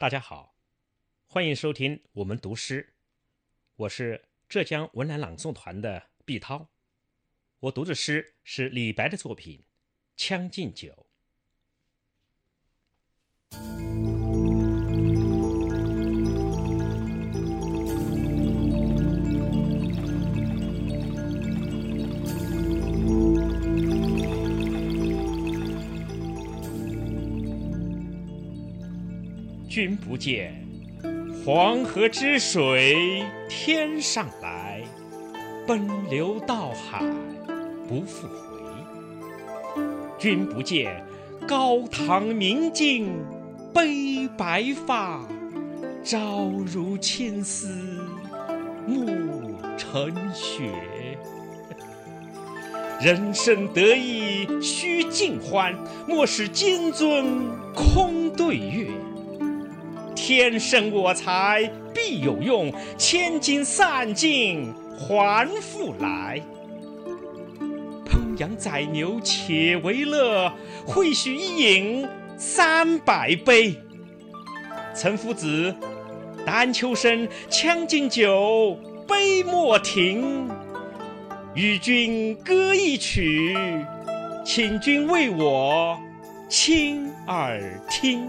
大家好，欢迎收听我们读诗，我是浙江文澜朗诵团的毕涛。我读的诗是李白的作品《将进酒》。君不见，黄河之水天上来，奔流到海不复回。君不见，高堂明镜悲白发，朝如青丝暮成雪。人生得意须尽欢，莫使金樽空对月。天生我材必有用，千金散尽还复来。烹羊宰牛且为乐，会须一饮三百杯。岑夫子，丹丘生，将进酒，杯莫停。与君歌一曲，请君为我倾耳听。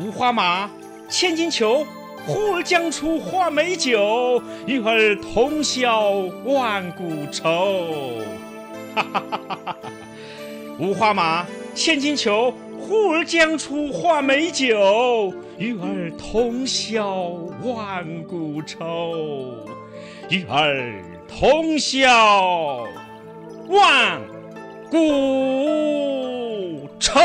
五花马，千金裘，呼儿将出换美酒，与尔同销万古愁。哈哈哈哈哈哈！五花马，千金裘，呼儿将出换美酒，与尔同销万古愁。与尔同销万古愁。